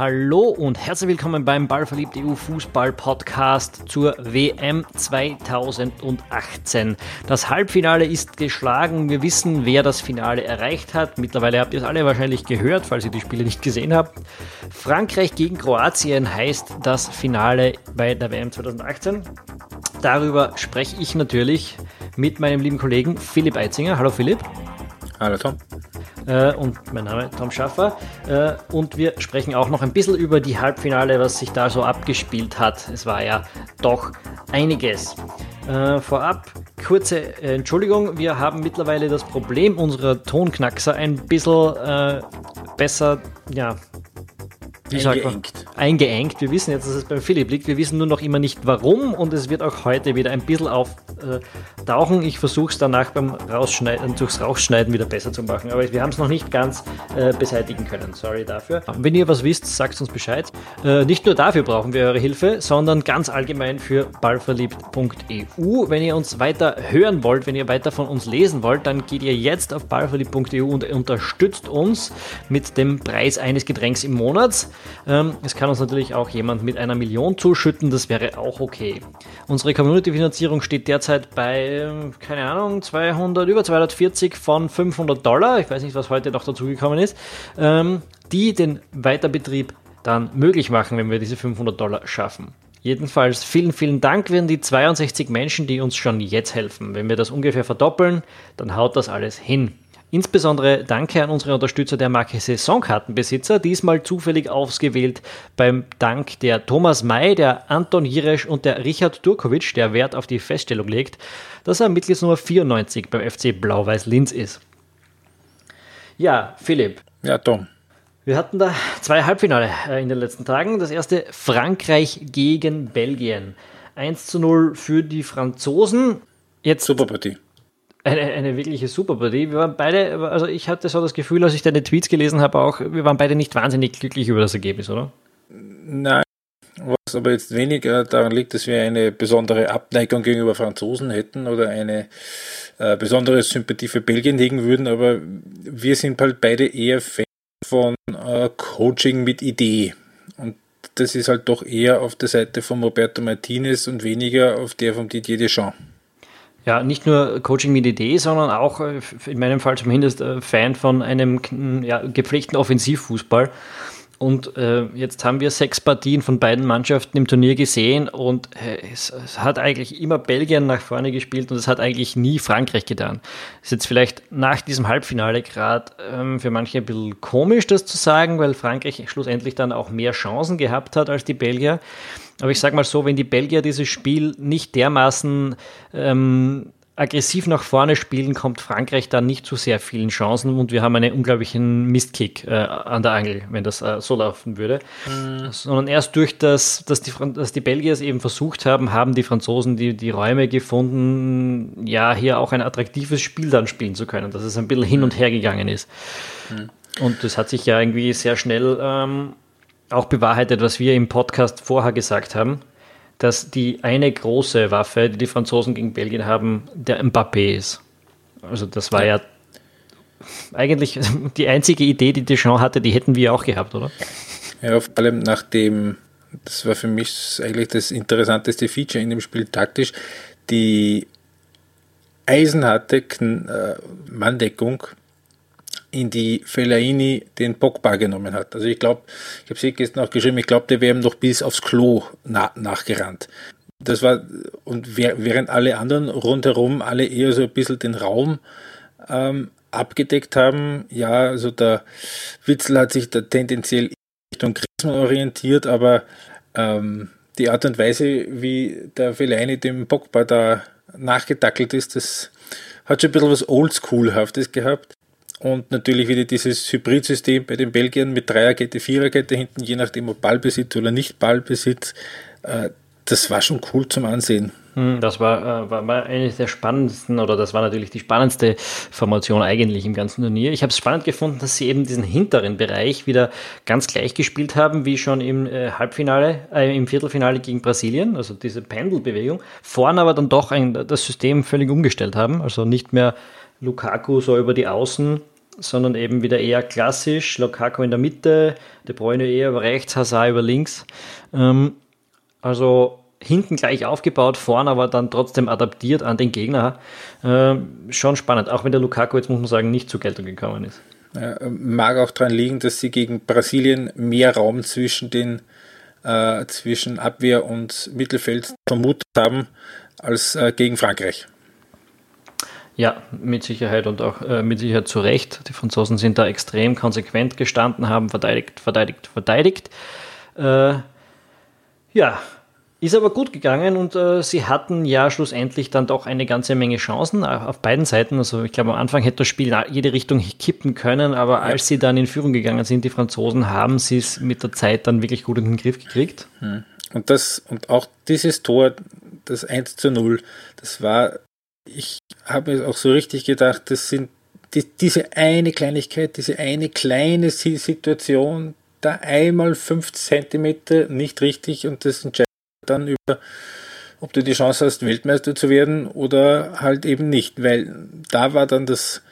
Hallo und herzlich willkommen beim Ballverliebt EU Fußball Podcast zur WM 2018. Das Halbfinale ist geschlagen. Wir wissen, wer das Finale erreicht hat. Mittlerweile habt ihr es alle wahrscheinlich gehört, falls ihr die Spiele nicht gesehen habt. Frankreich gegen Kroatien heißt das Finale bei der WM 2018. Darüber spreche ich natürlich mit meinem lieben Kollegen Philipp Eitzinger. Hallo Philipp. Hallo Tom. Äh, und mein Name ist Tom Schaffer. Äh, und wir sprechen auch noch ein bisschen über die Halbfinale, was sich da so abgespielt hat. Es war ja doch einiges. Äh, vorab kurze Entschuldigung, wir haben mittlerweile das Problem unserer Tonknackser ein bisschen äh, besser ja, Eingeengt. eingeengt. Wir wissen jetzt, dass es beim Philipp liegt. Wir wissen nur noch immer nicht warum und es wird auch heute wieder ein bisschen auftauchen. ich versuche es danach beim Rausschneiden, durchs Rausschneiden wieder besser zu machen. Aber wir haben es noch nicht ganz äh, beseitigen können. Sorry dafür. Wenn ihr was wisst, sagt uns Bescheid. Äh, nicht nur dafür brauchen wir eure Hilfe, sondern ganz allgemein für ballverliebt.eu. Wenn ihr uns weiter hören wollt, wenn ihr weiter von uns lesen wollt, dann geht ihr jetzt auf ballverliebt.eu und unterstützt uns mit dem Preis eines Getränks im Monat. Ähm, es kann uns natürlich auch jemand mit einer Million zuschütten, das wäre auch okay. Unsere Community-Finanzierung steht derzeit bei, keine Ahnung, 200, über 240 von 500 Dollar. Ich weiß nicht, was heute noch dazugekommen ist. Ähm, die den Weiterbetrieb dann möglich machen, wenn wir diese 500 Dollar schaffen. Jedenfalls vielen, vielen Dank werden die 62 Menschen, die uns schon jetzt helfen. Wenn wir das ungefähr verdoppeln, dann haut das alles hin. Insbesondere danke an unsere Unterstützer der Marke Saisonkartenbesitzer, diesmal zufällig ausgewählt beim Dank der Thomas May, der Anton Jiresch und der Richard Durkovic, der Wert auf die Feststellung legt, dass er Mitgliedsnummer 94 beim FC Blau-Weiß Linz ist. Ja, Philipp. Ja, Tom. Wir hatten da zwei Halbfinale äh, in den letzten Tagen. Das erste Frankreich gegen Belgien. 1 zu 0 für die Franzosen. Jetzt Super Partie eine, eine wirkliche Superpartie. Wir waren beide, also ich hatte so das Gefühl, als ich deine Tweets gelesen habe, auch, wir waren beide nicht wahnsinnig glücklich über das Ergebnis, oder? Nein, was aber jetzt weniger daran liegt, dass wir eine besondere Abneigung gegenüber Franzosen hätten oder eine äh, besondere Sympathie für Belgien hegen würden, aber wir sind halt beide eher Fans von äh, Coaching mit Idee. Und das ist halt doch eher auf der Seite von Roberto Martinez und weniger auf der von Didier Deschamps. Ja, nicht nur Coaching mit Idee, sondern auch äh, in meinem Fall zumindest äh, Fan von einem ja, gepflegten Offensivfußball. Und äh, jetzt haben wir sechs Partien von beiden Mannschaften im Turnier gesehen und äh, es, es, hat eigentlich immer Belgien nach vorne gespielt und es hat eigentlich nie Frankreich getan. Ist jetzt vielleicht nach diesem Halbfinale gerade ähm, für manche ein bisschen komisch, das zu sagen, weil Frankreich schlussendlich dann auch mehr Chancen gehabt hat als die Belgier. Aber ich sage mal so, wenn die Belgier dieses Spiel nicht dermaßen ähm, aggressiv nach vorne spielen, kommt Frankreich dann nicht zu sehr vielen Chancen und wir haben einen unglaublichen Mistkick äh, an der Angel, wenn das äh, so laufen würde. Mhm. Sondern erst durch das, dass die, dass die Belgier es eben versucht haben, haben die Franzosen die, die Räume gefunden, ja, hier auch ein attraktives Spiel dann spielen zu können, dass es ein bisschen hin und her gegangen ist. Mhm. Und das hat sich ja irgendwie sehr schnell ähm, auch bewahrheitet, was wir im Podcast vorher gesagt haben, dass die eine große Waffe, die die Franzosen gegen Belgien haben, der Mbappé ist. Also das war ja, ja eigentlich die einzige Idee, die Deschamps hatte, die hätten wir auch gehabt, oder? Ja, vor allem nach dem, das war für mich eigentlich das interessanteste Feature in dem Spiel taktisch, die eisenharte äh, Manndeckung in die Fellaini den Pogba genommen hat. Also ich glaube, ich habe sie gestern auch geschrieben, ich glaube, der wäre ihm noch bis aufs Klo na nachgerannt. Das war, und während alle anderen rundherum alle eher so ein bisschen den Raum ähm, abgedeckt haben, ja, also der Witzel hat sich da tendenziell Richtung Griezmann orientiert, aber ähm, die Art und Weise, wie der Fellaini dem Pogba da nachgetackelt ist, das hat schon ein bisschen was Oldschoolhaftes gehabt. Und natürlich wieder dieses Hybridsystem bei den Belgiern mit Dreierkette, Viererkette hinten, je nachdem ob Ballbesitz oder nicht Ballbesitz. Äh, das war schon cool zum Ansehen. Hm, das war, äh, war, war eine der spannendsten, oder das war natürlich die spannendste Formation eigentlich im ganzen Turnier. Ich habe es spannend gefunden, dass sie eben diesen hinteren Bereich wieder ganz gleich gespielt haben, wie schon im äh, Halbfinale, äh, im Viertelfinale gegen Brasilien, also diese Pendelbewegung. Vorne aber dann doch ein, das System völlig umgestellt haben, also nicht mehr Lukaku so über die Außen sondern eben wieder eher klassisch. Lukaku in der Mitte, De Bruyne eher über rechts, Hazard über links. Ähm, also hinten gleich aufgebaut, vorne aber dann trotzdem adaptiert an den Gegner. Äh, schon spannend, auch wenn der Lukaku jetzt, muss man sagen, nicht zur Geltung gekommen ist. Ja, mag auch daran liegen, dass sie gegen Brasilien mehr Raum zwischen den äh, zwischen Abwehr und Mittelfeld vermutet haben als äh, gegen Frankreich. Ja, mit Sicherheit und auch äh, mit Sicherheit zu Recht. Die Franzosen sind da extrem konsequent gestanden, haben verteidigt, verteidigt, verteidigt. Äh, ja, ist aber gut gegangen und äh, sie hatten ja schlussendlich dann doch eine ganze Menge Chancen auf beiden Seiten. Also ich glaube, am Anfang hätte das Spiel in jede Richtung kippen können, aber als sie dann in Führung gegangen sind, die Franzosen, haben sie es mit der Zeit dann wirklich gut in den Griff gekriegt. Hm. Und das, und auch dieses Tor, das 1 zu 0, das war, ich habe mir auch so richtig gedacht, das sind die, diese eine Kleinigkeit, diese eine kleine Situation, da einmal 5 Zentimeter nicht richtig und das entscheidet dann über, ob du die Chance hast, Weltmeister zu werden oder halt eben nicht, weil da war dann das,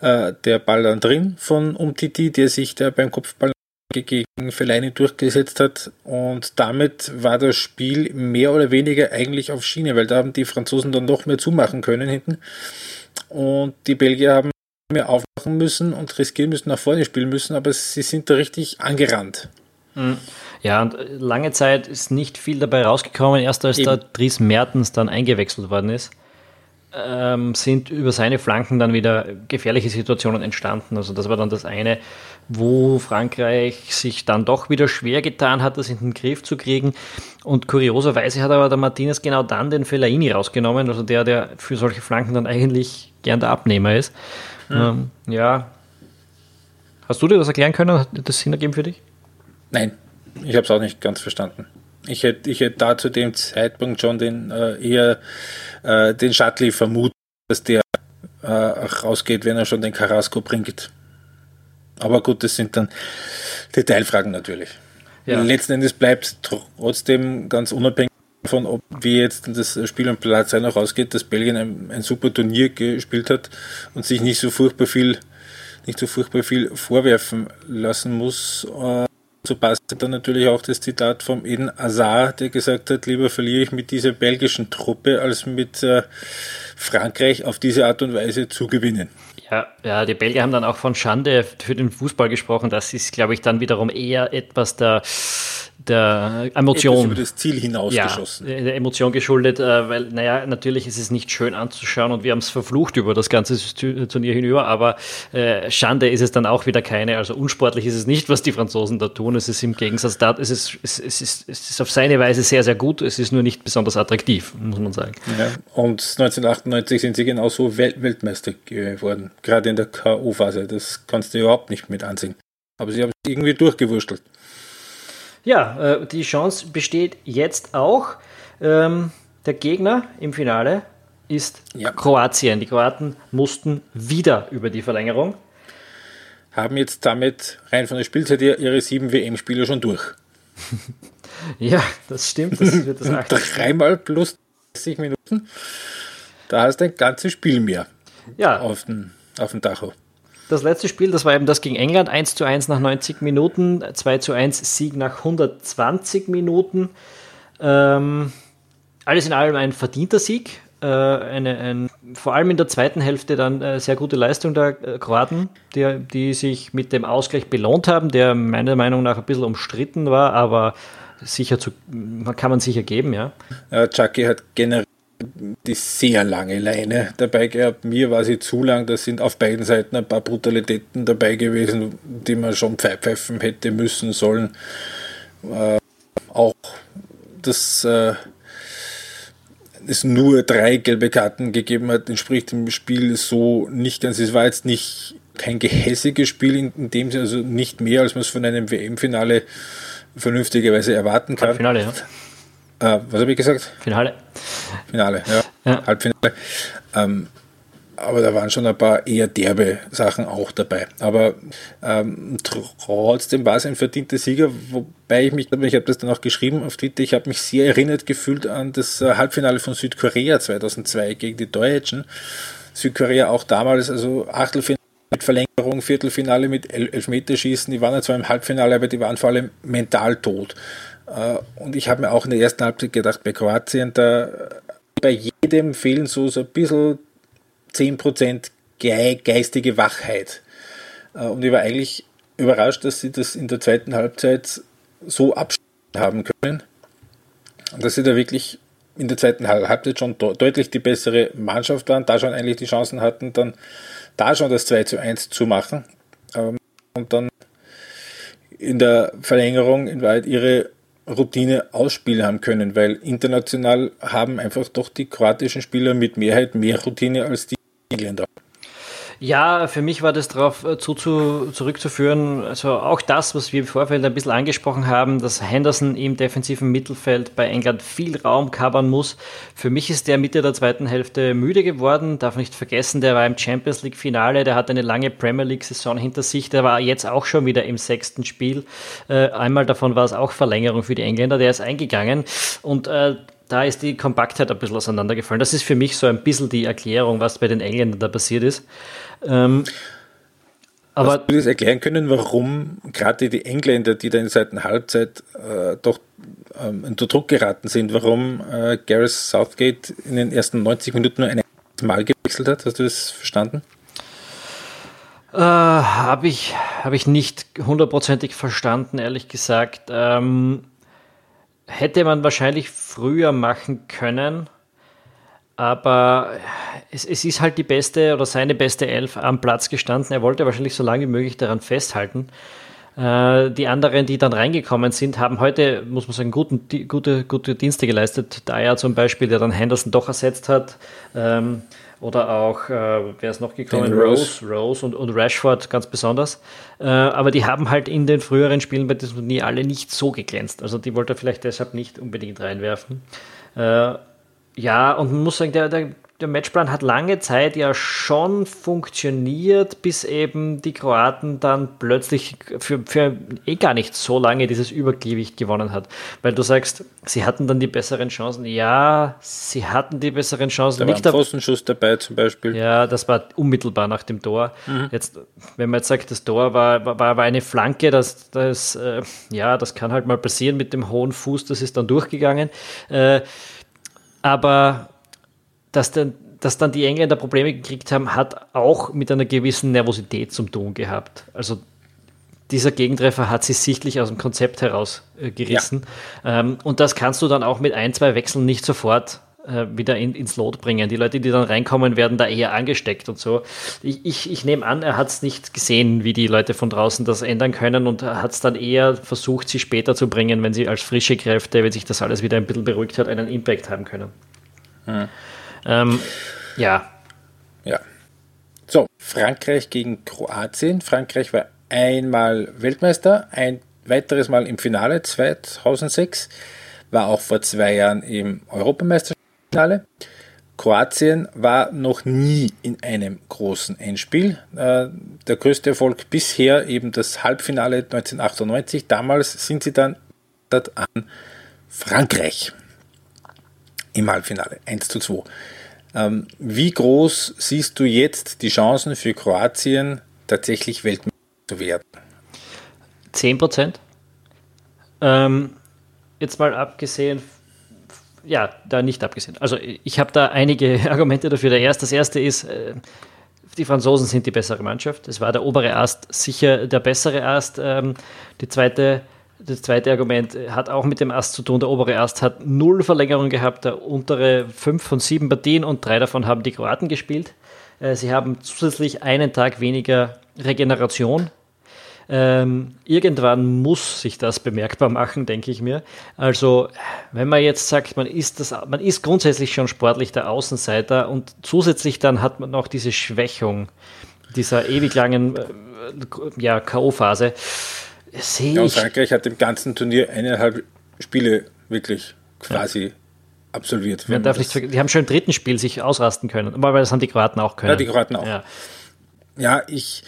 äh, der Ball dann drin von Umtiti, der sich da beim Kopfball gegen Fellaini durchgesetzt hat und damit war das Spiel mehr oder weniger eigentlich auf Schiene, weil da haben die Franzosen dann noch mehr zumachen können hinten und die Belgier haben mehr aufmachen müssen und riskieren müssen, nach vorne spielen müssen, aber sie sind da richtig angerannt. Mhm. Ja, und lange Zeit ist nicht viel dabei rausgekommen. Erst als Eben. der Dries Mertens dann eingewechselt worden ist, ähm, sind über seine Flanken dann wieder gefährliche Situationen entstanden. Also das war dann das eine, wo Frankreich sich dann doch wieder schwer getan hat, das in den Griff zu kriegen. Und kurioserweise hat aber der Martinez genau dann den Fellaini rausgenommen, also der, der für solche Flanken dann eigentlich gern der Abnehmer ist. Mhm. Ähm, ja. Hast du dir das erklären können? Hat das Sinn ergeben für dich? Nein, ich habe es auch nicht ganz verstanden. Ich hätte ich hätt da zu dem Zeitpunkt schon den äh, eher äh, den Shuttley vermutet, dass der äh, rausgeht, wenn er schon den Carrasco bringt. Aber gut, das sind dann Detailfragen natürlich. Ja. Letzten Endes bleibt trotzdem ganz unabhängig davon, ob wie jetzt das Spiel am Platz noch rausgeht, dass Belgien ein, ein, super Turnier gespielt hat und sich nicht so furchtbar viel, nicht so furchtbar viel vorwerfen lassen muss. Äh, so passt dann natürlich auch das Zitat vom Eden Azar, der gesagt hat, lieber verliere ich mit dieser belgischen Truppe, als mit äh, Frankreich auf diese Art und Weise zu gewinnen. Ja, ja, die Belgier haben dann auch von Schande für den Fußball gesprochen. Das ist, glaube ich, dann wiederum eher etwas der der Emotion. über das Ziel hinausgeschossen. Ja, der Emotion geschuldet, äh, weil, naja, natürlich ist es nicht schön anzuschauen und wir haben es verflucht über das ganze Turnier hinüber, aber äh, Schande ist es dann auch wieder keine. Also unsportlich ist es nicht, was die Franzosen da tun. Es ist im Gegensatz dazu, es ist, es, ist, es ist auf seine Weise sehr, sehr gut. Es ist nur nicht besonders attraktiv, muss man sagen. Ja, und 1998 sind sie genauso Welt Weltmeister geworden, gerade in der K.O.-Phase. Das kannst du überhaupt nicht mit ansehen. Aber sie haben es irgendwie durchgewurstelt. Ja, äh, die Chance besteht jetzt auch. Ähm, der Gegner im Finale ist ja. Kroatien. Die Kroaten mussten wieder über die Verlängerung. Haben jetzt damit rein von der Spielzeit ihre sieben WM-Spiele schon durch. ja, das stimmt. Das wird das Dreimal plus 30 Minuten. Da hast du ein ganzes Spiel mehr ja. auf dem, auf dem Tacho. Das letzte Spiel, das war eben das gegen England, 1 zu 1 nach 90 Minuten, 2 zu 1 Sieg nach 120 Minuten. Ähm, alles in allem ein verdienter Sieg. Äh, eine, ein, vor allem in der zweiten Hälfte dann äh, sehr gute Leistung der äh, Kroaten, die, die sich mit dem Ausgleich belohnt haben, der meiner Meinung nach ein bisschen umstritten war, aber sicher zu, kann man sicher geben, ja. ja Chucky hat generell die sehr lange Leine dabei gehabt. Mir war sie zu lang, da sind auf beiden Seiten ein paar Brutalitäten dabei gewesen, die man schon pfeifen hätte müssen sollen. Äh, auch dass äh, es nur drei gelbe Karten gegeben hat, entspricht dem Spiel so nicht ganz. Es war jetzt nicht kein gehässiges Spiel in, in dem Sinne, also nicht mehr, als man es von einem WM-Finale vernünftigerweise erwarten kann. Finale, ja. Äh, was habe ich gesagt? Finale. Finale, ja. ja. Halbfinale. Ähm, aber da waren schon ein paar eher derbe Sachen auch dabei. Aber ähm, trotzdem war es ein verdienter Sieger, wobei ich mich, ich habe das dann auch geschrieben auf Twitter, ich habe mich sehr erinnert gefühlt an das äh, Halbfinale von Südkorea 2002 gegen die Deutschen. Südkorea auch damals, also Achtelfinale mit Verlängerung, Viertelfinale mit El Elfmeterschießen. Die waren zwar im Halbfinale, aber die waren vor allem mental tot. Äh, und ich habe mir auch in der ersten Halbzeit gedacht, bei Kroatien, da bei jedem fehlen so, so ein bisschen 10% geistige Wachheit. Äh, und ich war eigentlich überrascht, dass sie das in der zweiten Halbzeit so abschließen haben können. Und dass sie da wirklich in der zweiten Halbzeit schon deutlich die bessere Mannschaft waren, da schon eigentlich die Chancen hatten, dann da schon das 2 zu 1 zu machen. Ähm, und dann in der Verlängerung in Wahrheit ihre Routine ausspielen haben können, weil international haben einfach doch die kroatischen Spieler mit Mehrheit mehr Routine als die Engländer. Ja, für mich war das darauf äh, zu, zu, zurückzuführen, also auch das, was wir im Vorfeld ein bisschen angesprochen haben, dass Henderson im defensiven Mittelfeld bei England viel Raum covern muss. Für mich ist der Mitte der zweiten Hälfte müde geworden, darf nicht vergessen, der war im Champions League Finale, der hat eine lange Premier League Saison hinter sich, der war jetzt auch schon wieder im sechsten Spiel. Äh, einmal davon war es auch Verlängerung für die Engländer, der ist eingegangen und äh, da ist die Kompaktheit ein bisschen auseinandergefallen. Das ist für mich so ein bisschen die Erklärung, was bei den Engländern da passiert ist. Ähm, aber Hast du das erklären können, warum gerade die Engländer, die da in der zweiten Halbzeit äh, doch ähm, unter Druck geraten sind, warum äh, Gareth Southgate in den ersten 90 Minuten nur ein Mal gewechselt hat? Hast du das verstanden? Äh, Habe ich, hab ich nicht hundertprozentig verstanden, ehrlich gesagt. Ähm, hätte man wahrscheinlich früher machen können, aber es, es, ist halt die beste oder seine beste Elf am Platz gestanden. Er wollte wahrscheinlich so lange wie möglich daran festhalten. Äh, die anderen, die dann reingekommen sind, haben heute, muss man sagen, guten, die, gute, gute Dienste geleistet. Dyer zum Beispiel, der dann Henderson doch ersetzt hat. Ähm, oder auch, äh, wer ist noch gekommen? Rose, Rose und, und, Rashford ganz besonders. Äh, aber die haben halt in den früheren Spielen bei diesem Turnier alle nicht so geglänzt. Also die wollte er vielleicht deshalb nicht unbedingt reinwerfen. Ja, und man muss sagen, der, der, der Matchplan hat lange Zeit ja schon funktioniert, bis eben die Kroaten dann plötzlich für, für eh gar nicht so lange dieses Übergewicht gewonnen hat. Weil du sagst, sie hatten dann die besseren Chancen. Ja, sie hatten die besseren Chancen. Da war nicht ein Pfostenschuss dabei zum Beispiel. Ja, das war unmittelbar nach dem Tor. Mhm. Jetzt, wenn man jetzt sagt, das Tor war, war, war eine Flanke, das, das, äh, ja, das kann halt mal passieren mit dem hohen Fuß, das ist dann durchgegangen. Äh, aber dass dann, dass dann die Engländer Probleme gekriegt haben, hat auch mit einer gewissen Nervosität zum tun gehabt. Also dieser Gegentreffer hat sie sichtlich aus dem Konzept herausgerissen. Ja. ähm, und das kannst du dann auch mit ein, zwei Wechseln nicht sofort äh, wieder in, ins Lot bringen. Die Leute, die dann reinkommen, werden da eher angesteckt und so. Ich, ich, ich nehme an, er hat es nicht gesehen, wie die Leute von draußen das ändern können und hat es dann eher versucht, sie später zu bringen, wenn sie als frische Kräfte, wenn sich das alles wieder ein bisschen beruhigt hat, einen Impact haben können. Hm. Ähm, ja. Ja. So, Frankreich gegen Kroatien. Frankreich war einmal Weltmeister, ein weiteres Mal im Finale 2006, war auch vor zwei Jahren im Europameisterschaftsfinale. Kroatien war noch nie in einem großen Endspiel. Äh, der größte Erfolg bisher eben das Halbfinale 1998. Damals sind sie dann an Frankreich im Halbfinale 1 zu 2. Ähm, wie groß siehst du jetzt die Chancen für Kroatien, tatsächlich Weltmeister zu werden? 10 Prozent. Ähm, jetzt mal abgesehen, ja, da nicht abgesehen. Also ich habe da einige Argumente dafür. Der erste, das erste ist, äh, die Franzosen sind die bessere Mannschaft. Es war der obere Ast sicher der bessere Ast. Ähm, die zweite das zweite Argument hat auch mit dem Ast zu tun. Der obere Ast hat null Verlängerung gehabt, der untere fünf von sieben Partien und drei davon haben die Kroaten gespielt. Äh, sie haben zusätzlich einen Tag weniger Regeneration. Ähm, irgendwann muss sich das bemerkbar machen, denke ich mir. Also, wenn man jetzt sagt, man ist, das, man ist grundsätzlich schon sportlich der Außenseiter und zusätzlich dann hat man noch diese Schwächung dieser ewig langen äh, ja, K.O.-Phase Sehe ja, Frankreich hat im ganzen Turnier eineinhalb Spiele wirklich quasi ja. absolviert. Man darf nicht, die haben schon im dritten Spiel sich ausrasten können, aber das haben die Kroaten auch können. Ja, die Kroaten auch. Ja, ja ich,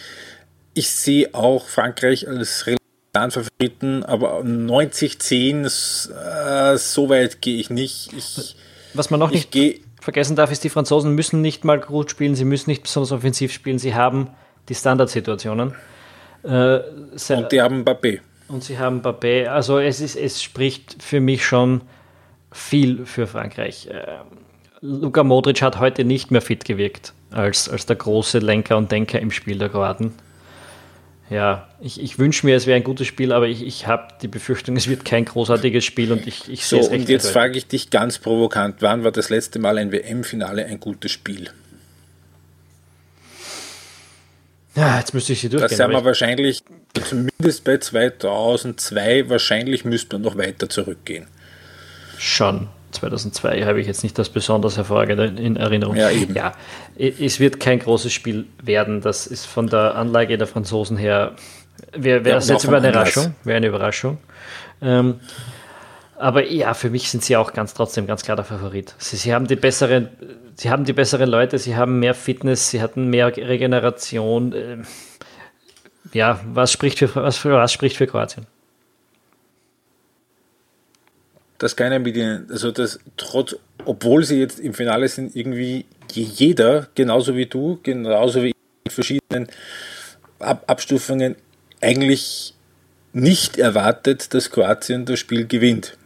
ich sehe auch Frankreich als relevant Favoriten, aber 90-10, äh, so weit gehe ich nicht. Ich, Was man noch nicht vergessen darf, ist, die Franzosen müssen nicht mal gut spielen, sie müssen nicht besonders offensiv spielen, sie haben die Standardsituationen. Äh, und die haben Mbappé. Und sie haben Mbappé. Also es, ist, es spricht für mich schon viel für Frankreich. Äh, Luka Modric hat heute nicht mehr fit gewirkt als, als der große Lenker und Denker im Spiel der Kroaten. Ja, ich, ich wünsche mir, es wäre ein gutes Spiel, aber ich, ich habe die Befürchtung, es wird kein großartiges Spiel und ich, ich so, sehe es recht. Und jetzt frage ich dich ganz provokant, wann war das letzte Mal ein WM-Finale ein gutes Spiel? Ja, jetzt müsste ich sie durchgehen. Das sind wir wahrscheinlich, zumindest bei 2002, wahrscheinlich müsste man noch weiter zurückgehen. Schon. 2002 habe ich jetzt nicht das besonders hervorragende in Erinnerung. Ja, eben. ja, es wird kein großes Spiel werden. Das ist von der Anlage der Franzosen her, wäre wär ja, das jetzt über eine Überraschung. Wäre eine Überraschung. Ähm, aber ja, für mich sind sie auch ganz trotzdem ganz klar der Favorit. Sie, sie, haben die besseren, sie haben die besseren Leute, sie haben mehr Fitness, sie hatten mehr Regeneration. Ähm, ja, was spricht für was, für, was spricht für Kroatien? Dass keiner mit ihnen, also dass trotz, obwohl sie jetzt im Finale sind, irgendwie jeder, genauso wie du, genauso wie in verschiedenen Ab Abstufungen, eigentlich nicht erwartet, dass Kroatien das Spiel gewinnt.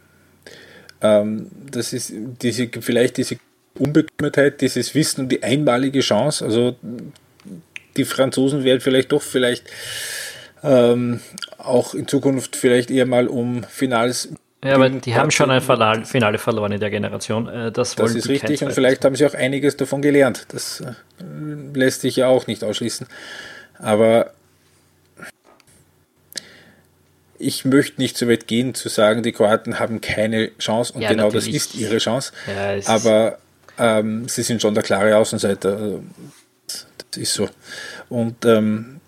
Ähm, das ist diese, vielleicht diese Unbekümmertheit, dieses Wissen und die einmalige Chance. Also die Franzosen werden vielleicht doch vielleicht ähm, auch in Zukunft vielleicht eher mal um Finals ja, aber die haben schon ein Finale verloren in der Generation. Äh, das, das ist richtig und vielleicht haben sie auch einiges davon gelernt. Das äh, lässt sich ja auch nicht ausschließen. Aber ich möchte nicht so weit gehen zu sagen, die Kroaten haben keine Chance und ja, genau natürlich. das ist ihre Chance. Ja, aber ähm, sie sind schon der klare Außenseiter. Also, das ist so. Und ähm,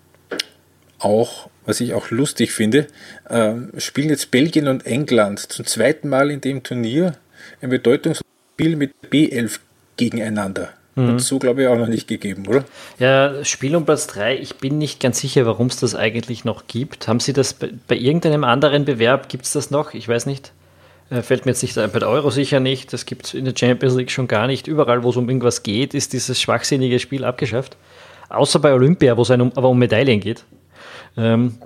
auch was ich auch lustig finde, äh, spielen jetzt Belgien und England zum zweiten Mal in dem Turnier ein Bedeutungsspiel mit B11 gegeneinander. Mhm. Hat so, glaube ich, auch noch nicht gegeben, oder? Ja, Spiel um Platz 3, ich bin nicht ganz sicher, warum es das eigentlich noch gibt. Haben Sie das bei, bei irgendeinem anderen Bewerb, gibt es das noch? Ich weiß nicht. Äh, fällt mir jetzt nicht ein, bei der Euro sicher nicht, das gibt es in der Champions League schon gar nicht. Überall, wo es um irgendwas geht, ist dieses schwachsinnige Spiel abgeschafft. Außer bei Olympia, wo es um, aber um Medaillen geht. Ähm,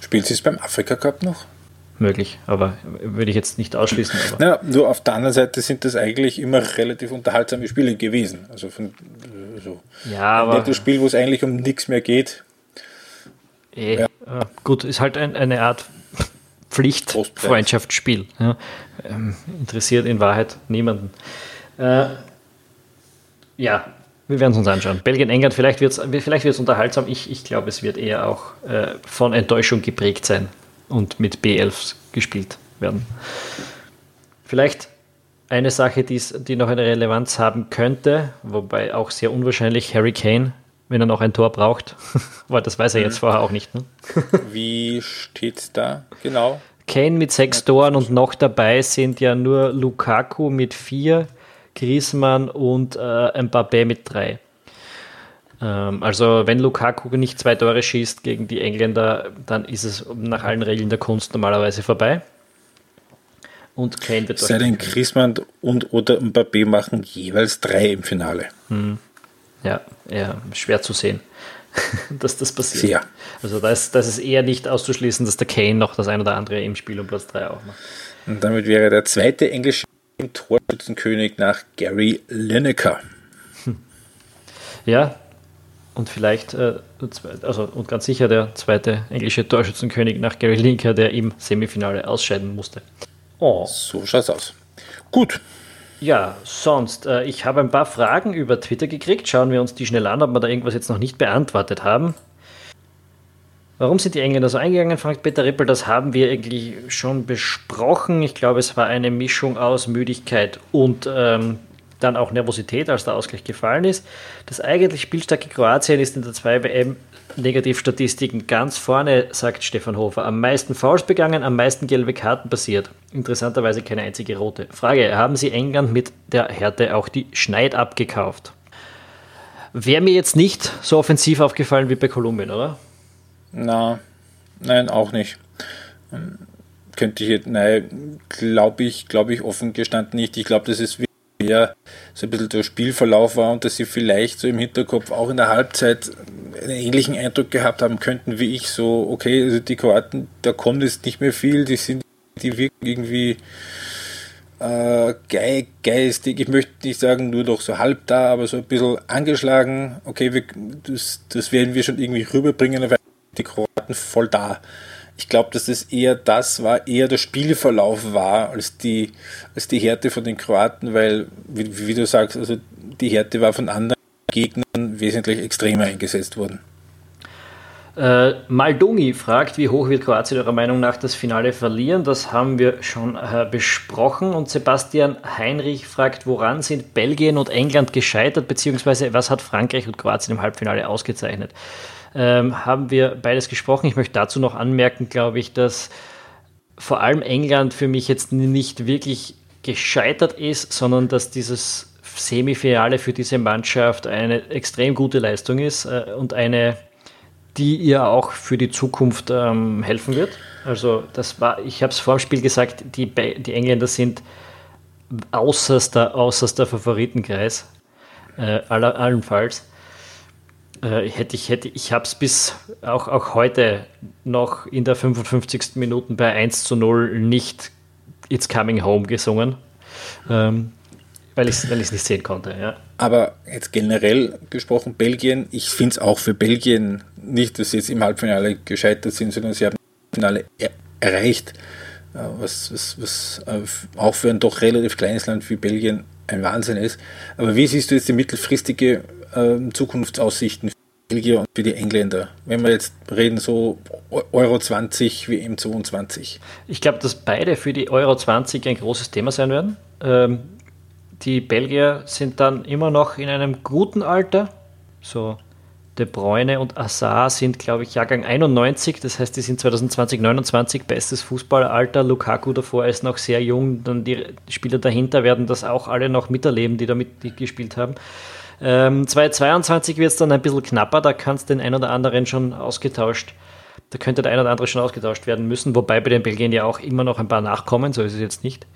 Spielt sie es beim Afrika Cup noch? Möglich, aber würde ich jetzt nicht ausschließen. Aber. Ja, nur auf der anderen Seite sind das eigentlich immer relativ unterhaltsame Spiele gewesen. Also von so ja, aber ein Spiel, wo es eigentlich um nichts mehr geht. Eh, ja. Gut, ist halt ein, eine Art Pflicht-Freundschaftsspiel. Ja. Ähm, interessiert in Wahrheit niemanden. Äh, ja, wir werden es uns anschauen. Belgien, England, vielleicht wird es vielleicht unterhaltsam. Ich, ich glaube, es wird eher auch äh, von Enttäuschung geprägt sein und mit B11 gespielt werden. Vielleicht eine Sache, die noch eine Relevanz haben könnte, wobei auch sehr unwahrscheinlich Harry Kane, wenn er noch ein Tor braucht, weil das weiß er jetzt mhm. vorher auch nicht. Ne? Wie steht es da genau? Kane mit sechs Toren und noch dabei sind ja nur Lukaku mit vier, Griezmann und äh, Mbappé mit drei. Ähm, also wenn Lukaku nicht zwei Tore schießt gegen die Engländer, dann ist es nach allen Regeln der Kunst normalerweise vorbei. Und Kane wird Sei denn Griezmann und oder Mbappé machen jeweils drei im Finale. Hm. Ja, ja, schwer zu sehen, dass das passiert. Sehr. Also da ist, das ist eher nicht auszuschließen, dass der Kane noch das ein oder andere im Spiel um Platz 3 auch macht. Und damit wäre der zweite englische dem Torschützenkönig nach Gary Lineker. Hm. Ja, und vielleicht, äh, also und ganz sicher der zweite englische Torschützenkönig nach Gary Lineker, der im Semifinale ausscheiden musste. Oh. So schaut's aus. Gut. Ja, sonst, äh, ich habe ein paar Fragen über Twitter gekriegt. Schauen wir uns die schnell an, ob wir da irgendwas jetzt noch nicht beantwortet haben. Warum sind die Engländer so eingegangen, fragt Peter Rippel. Das haben wir eigentlich schon besprochen. Ich glaube, es war eine Mischung aus Müdigkeit und ähm, dann auch Nervosität, als der Ausgleich gefallen ist. Das eigentlich spielstarke Kroatien ist in der 2WM Negativstatistiken ganz vorne, sagt Stefan Hofer. Am meisten Fouls begangen, am meisten gelbe Karten passiert. Interessanterweise keine einzige rote. Frage: Haben Sie England mit der Härte auch die Schneid abgekauft? Wäre mir jetzt nicht so offensiv aufgefallen wie bei Kolumbien, oder? Na, nein, auch nicht. Ähm, könnte ich jetzt, nein, glaube ich, glaube ich offen gestanden nicht. Ich glaube, das ist eher so ein bisschen der Spielverlauf war und dass sie vielleicht so im Hinterkopf auch in der Halbzeit einen ähnlichen Eindruck gehabt haben könnten wie ich. So, okay, also die Kroaten, da kommt jetzt nicht mehr viel, die sind, die wirken irgendwie äh, ge geistig, ich möchte nicht sagen nur noch so halb da, aber so ein bisschen angeschlagen. Okay, wir, das, das werden wir schon irgendwie rüberbringen, aber die Kroaten voll da ich glaube, dass das eher das war, eher der Spielverlauf war, als die, als die Härte von den Kroaten, weil, wie, wie du sagst, also die Härte war von anderen Gegnern wesentlich extremer eingesetzt worden. Äh, Maldungi fragt, wie hoch wird Kroatien eurer Meinung nach das Finale verlieren? Das haben wir schon äh, besprochen. Und Sebastian Heinrich fragt, woran sind Belgien und England gescheitert, beziehungsweise was hat Frankreich und Kroatien im Halbfinale ausgezeichnet? ähm, haben wir beides gesprochen. Ich möchte dazu noch anmerken, glaube ich, dass vor allem England für mich jetzt nicht wirklich gescheitert ist, sondern dass dieses Semifinale für diese Mannschaft eine extrem gute Leistung ist äh, und eine, die ihr auch für die Zukunft ähm, helfen wird. Also das war, ich habe es vor dem Spiel gesagt, die, die Engländer sind außerster, außerster Favoritenkreis, äh, aller, allenfalls äh, hätte ich, hätte, ich habe es bis auch, auch heute noch in der 55. Minute bei 1 zu 0 nicht It's Coming Home gesungen, ähm, weil ich es weil nicht sehen konnte. Ja. Aber jetzt generell gesprochen, Belgien, ich finde es auch für Belgien nicht, dass sie jetzt im Halbfinale gescheitert sind, sondern sie haben das Finale er erreicht, äh, was, was, was äh, auch für ein doch relativ kleines Land wie Belgien ein Wahnsinn ist. Aber wie siehst du jetzt die mittelfristige äh, Zukunftsaussichten für Belgier und für die Engländer, wenn wir jetzt reden, so Euro 20 wie im 22? Ich glaube, dass beide für die Euro 20 ein großes Thema sein werden. Ähm, die Belgier sind dann immer noch in einem guten Alter. So De Bruyne und Assar sind, glaube ich, Jahrgang 91. Das heißt, die sind 2020, 29 bestes Fußballeralter. Lukaku davor ist noch sehr jung. Dann die Spieler dahinter werden das auch alle noch miterleben, die da mitgespielt haben. Ähm, 2022 wird es dann ein bisschen knapper, da kann es den ein oder anderen schon ausgetauscht. Da könnte der ein oder andere schon ausgetauscht werden müssen, wobei bei den Belgien ja auch immer noch ein paar nachkommen, so ist es jetzt nicht.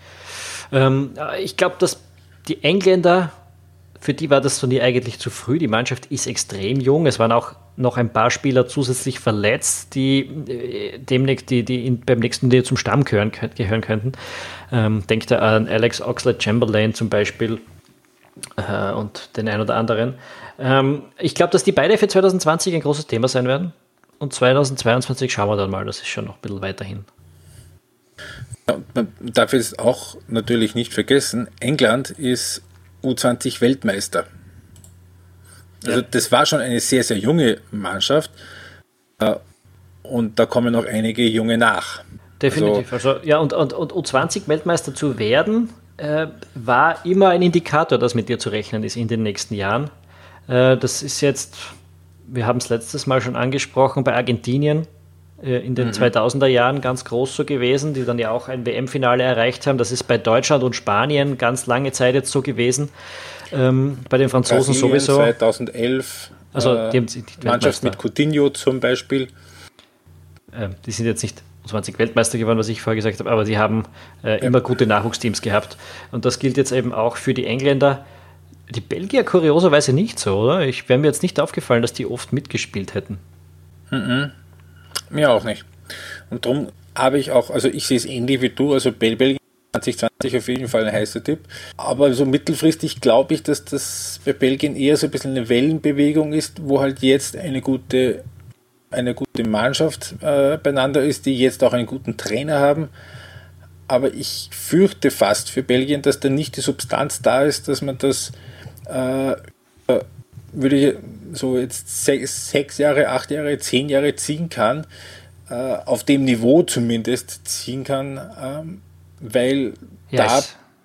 Ähm, ich glaube, dass die Engländer, für die war das nie eigentlich zu früh. Die Mannschaft ist extrem jung. Es waren auch noch ein paar Spieler zusätzlich verletzt, die äh, demnächst, die, die in, beim nächsten Turnier zum Stamm gehören, gehören könnten. Ähm, denkt er an Alex Oxlade Chamberlain zum Beispiel, äh, und den einen oder anderen. Ähm, ich glaube, dass die beide für 2020 ein großes Thema sein werden. Und 2022 schauen wir dann mal, das ist schon noch ein bisschen weiterhin. Man darf es auch natürlich nicht vergessen, England ist U20 Weltmeister. Also ja. das war schon eine sehr, sehr junge Mannschaft. Äh, und da kommen noch einige junge nach. Definitiv. Also, also ja, und, und, und U20 Weltmeister zu werden, äh, war immer ein Indikator, dass mit dir zu rechnen ist in den nächsten Jahren. Äh, das ist jetzt, wir haben es letztes Mal schon angesprochen, bei Argentinien in den mhm. 2000er Jahren ganz groß so gewesen, die dann ja auch ein WM-Finale erreicht haben. Das ist bei Deutschland und Spanien ganz lange Zeit jetzt so gewesen. Ähm, bei den Franzosen Brasilien sowieso. 2011. Also äh, die, die, die Mannschaft mit Coutinho zum Beispiel. Äh, die sind jetzt nicht 20 Weltmeister geworden, was ich vorher gesagt habe, aber sie haben äh, ja. immer gute Nachwuchsteams gehabt. Und das gilt jetzt eben auch für die Engländer. Die Belgier kurioserweise nicht so, oder? Ich wäre mir jetzt nicht aufgefallen, dass die oft mitgespielt hätten. Mhm. Mir auch nicht. Und darum habe ich auch, also ich sehe es ähnlich wie du, also Belgien 2020 auf jeden Fall ein heißer Tipp. Aber so mittelfristig glaube ich, dass das bei Belgien eher so ein bisschen eine Wellenbewegung ist, wo halt jetzt eine gute eine gute Mannschaft äh, beieinander ist, die jetzt auch einen guten Trainer haben. Aber ich fürchte fast für Belgien, dass da nicht die Substanz da ist, dass man das, äh, würde ich so jetzt sechs, sechs, Jahre, acht Jahre, zehn Jahre ziehen kann, äh, auf dem Niveau zumindest ziehen kann, ähm, weil yes. da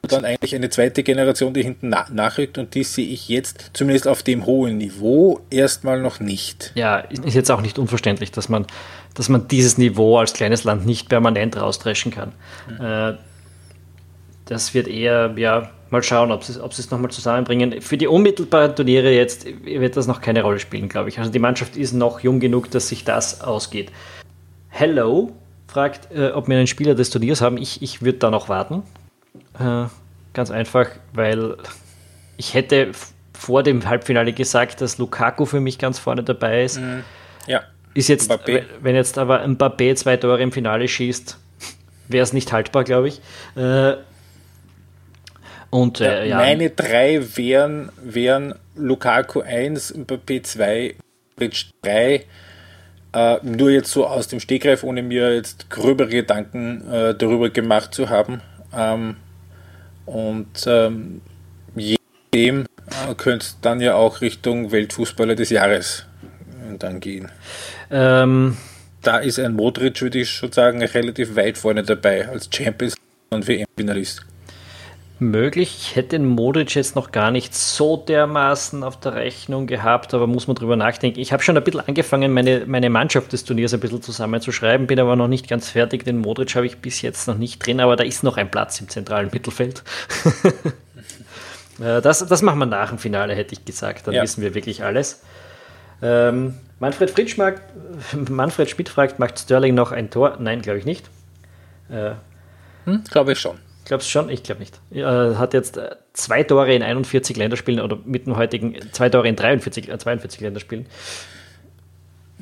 dann eigentlich eine zweite Generation, die hinten na nachrückt und die sehe ich jetzt zumindest auf dem hohen Niveau erstmal noch nicht. Ja, ist jetzt auch nicht unverständlich, dass man, dass man dieses Niveau als kleines Land nicht permanent rausdreschen kann. Mhm. Äh, das wird eher, ja, mal schauen, ob sie, ob sie es nochmal zusammenbringen. Für die unmittelbaren Turniere jetzt wird das noch keine Rolle spielen, glaube ich. Also die Mannschaft ist noch jung genug, dass sich das ausgeht. Hello fragt, äh, ob wir einen Spieler des Turniers haben. Ich, ich würde da noch warten. Äh, Ganz einfach, weil ich hätte vor dem Halbfinale gesagt, dass Lukaku für mich ganz vorne dabei ist. Mhm. Ja. Ist jetzt, Mbappé. wenn jetzt aber Mbappé zwei Tore im Finale schießt, wäre es nicht haltbar, glaube ich. Äh, und, äh, ja. Meine drei wären, wären Lukaku 1, Mbappé 2, Bridge 3. Äh, nur jetzt so aus dem Stegreif, ohne mir jetzt gröbere Gedanken äh, darüber gemacht zu haben. Ähm, und ähm, jedem äh, könnte es dann ja auch Richtung Weltfußballer des Jahres äh, dann gehen. Ähm, da ist ein Modric, würde ich schon sagen, relativ weit vorne dabei als Champions und WM-Finalist. Möglich. Ich hätte den Modric jetzt noch gar nicht so dermaßen auf der Rechnung gehabt, aber muss man drüber nachdenken. Ich habe schon ein bisschen angefangen, meine, meine Mannschaft des Turniers ein bisschen zusammenzuschreiben, bin aber noch nicht ganz fertig. Den Modric habe ich bis jetzt noch nicht drin, aber da ist noch ein Platz im zentralen Mittelfeld. Äh, das, das machen wir nach dem Finale, hätte ich gesagt. Dann ja. wissen wir wirklich alles. Ähm, Manfred Fritsch mag, Manfred Schmidt fragt, macht Sterling noch ein Tor? Nein, glaube ich nicht. Äh, hm, glaube ich schon. Glaubst du schon? Ich glaube nicht. Er hat jetzt äh, zwei Tore in 41 Länderspielen oder mit dem heutigen zwei Tore in 43, äh, 42 Länderspielen.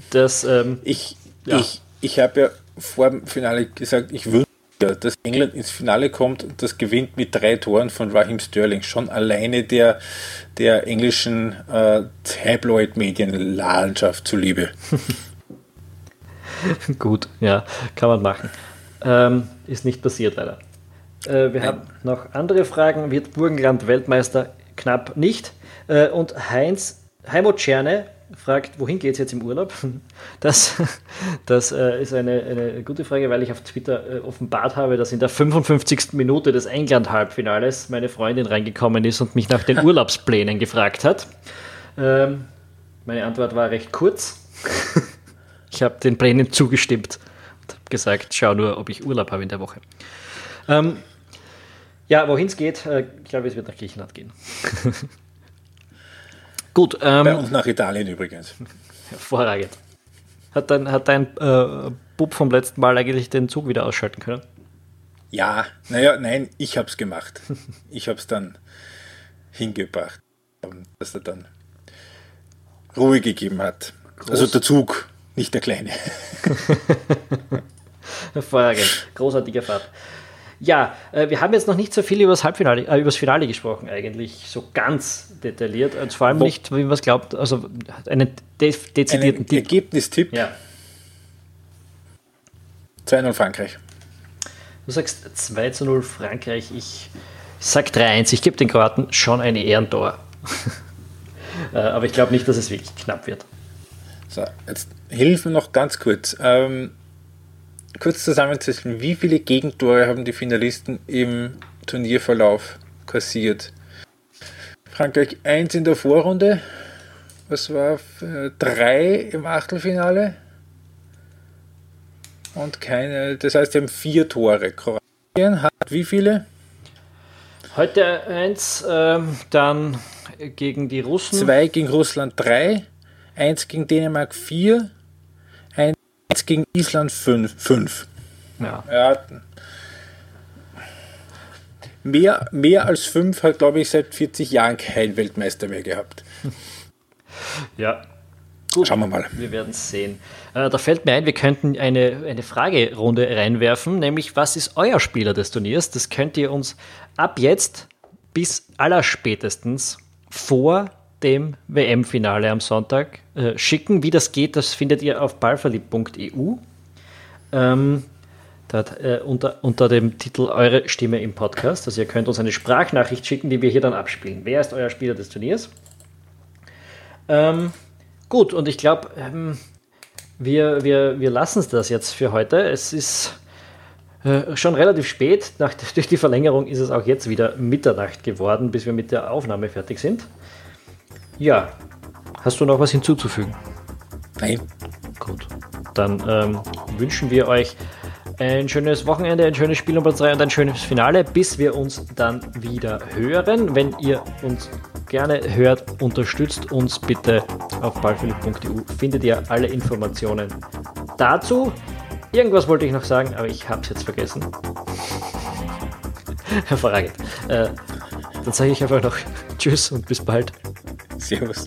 Das, ähm, ich ja. ich, ich habe ja vor dem Finale gesagt, ich würde, dass England ins Finale kommt und das gewinnt mit drei Toren von Raheem Sterling. Schon alleine der, der englischen äh, Tabloid-Medienlandschaft zuliebe. Gut, ja, kann man machen. Ähm, ist nicht passiert leider. Äh, wir Nein. haben noch andere Fragen. Wird Burgenland Weltmeister? Knapp nicht. Äh, und Heinz Heimo Tscherne fragt, wohin geht es jetzt im Urlaub? Das, das äh, ist eine, eine gute Frage, weil ich auf Twitter äh, offenbart habe, dass in der 55. Minute des England-Halbfinales meine Freundin reingekommen ist und mich nach den Urlaubsplänen gefragt hat. Ähm, meine Antwort war recht kurz. ich habe den Plänen zugestimmt und habe gesagt, schau nur, ob ich Urlaub habe in der Woche. Ähm, ja, wohin es geht, äh, ich glaube, es wird nach Griechenland gehen. Gut. Ähm, Bei uns nach Italien übrigens. Hervorragend. Hat dein, hat dein äh, Bub vom letzten Mal eigentlich den Zug wieder ausschalten können? Ja, naja, nein, ich habe es gemacht. Ich habe es dann hingebracht, dass er dann Ruhe gegeben hat. Groß. Also der Zug, nicht der Kleine. Hervorragend. Großartige Fahrt. Ja, äh, wir haben jetzt noch nicht so viel über das Halbfinale, äh, über das Finale gesprochen, eigentlich so ganz detailliert. Und vor allem Wo, nicht, wie man es glaubt, also einen de dezidierten einen Tipp. Ergebnistipp. Ja. 2-0 Frankreich. Du sagst 2 zu 0 Frankreich. Ich sag 3-1. Ich gebe den Kroaten schon ein Ehrentor. Äh, aber ich glaube nicht, dass es wirklich knapp wird. So, jetzt hilf mir noch ganz kurz. Ähm, kurz zusammenzufassen, wie viele Gegentore haben die Finalisten im Turnierverlauf kassiert? Frankreich 1 in der Vorrunde, was war 3 im Achtelfinale und keine, das heißt, sie haben vier Tore. Kroatien hat wie viele? Heute 1, ähm, dann gegen die Russen. 2 gegen Russland 3, 1 gegen Dänemark 4, gegen Island 5. Ja. ja. Mehr, mehr als 5 hat, glaube ich, seit 40 Jahren kein Weltmeister mehr gehabt. Ja. Gut, Schauen wir mal. Wir werden es sehen. Äh, da fällt mir ein, wir könnten eine, eine Fragerunde reinwerfen, nämlich was ist euer Spieler des Turniers? Das könnt ihr uns ab jetzt bis allerspätestens vor dem WM-Finale am Sonntag äh, schicken. Wie das geht, das findet ihr auf ballverliebt.eu. Ähm, äh, unter, unter dem Titel Eure Stimme im Podcast. Also ihr könnt uns eine Sprachnachricht schicken, die wir hier dann abspielen. Wer ist euer Spieler des Turniers? Ähm, gut, und ich glaube, ähm, wir, wir, wir lassen das jetzt für heute. Es ist äh, schon relativ spät. Nach, durch die Verlängerung ist es auch jetzt wieder Mitternacht geworden, bis wir mit der Aufnahme fertig sind. Ja. Hast du noch was hinzuzufügen? Nein. Gut. Dann ähm, wünschen wir euch ein schönes Wochenende, ein schönes Spiel Nummer 3 und ein schönes Finale, bis wir uns dann wieder hören. Wenn ihr uns gerne hört, unterstützt uns bitte auf ballphilipp.eu. Findet ihr alle Informationen dazu. Irgendwas wollte ich noch sagen, aber ich habe es jetzt vergessen. Hervorragend. Äh, dann sage ich einfach noch Tschüss und bis bald. Servus.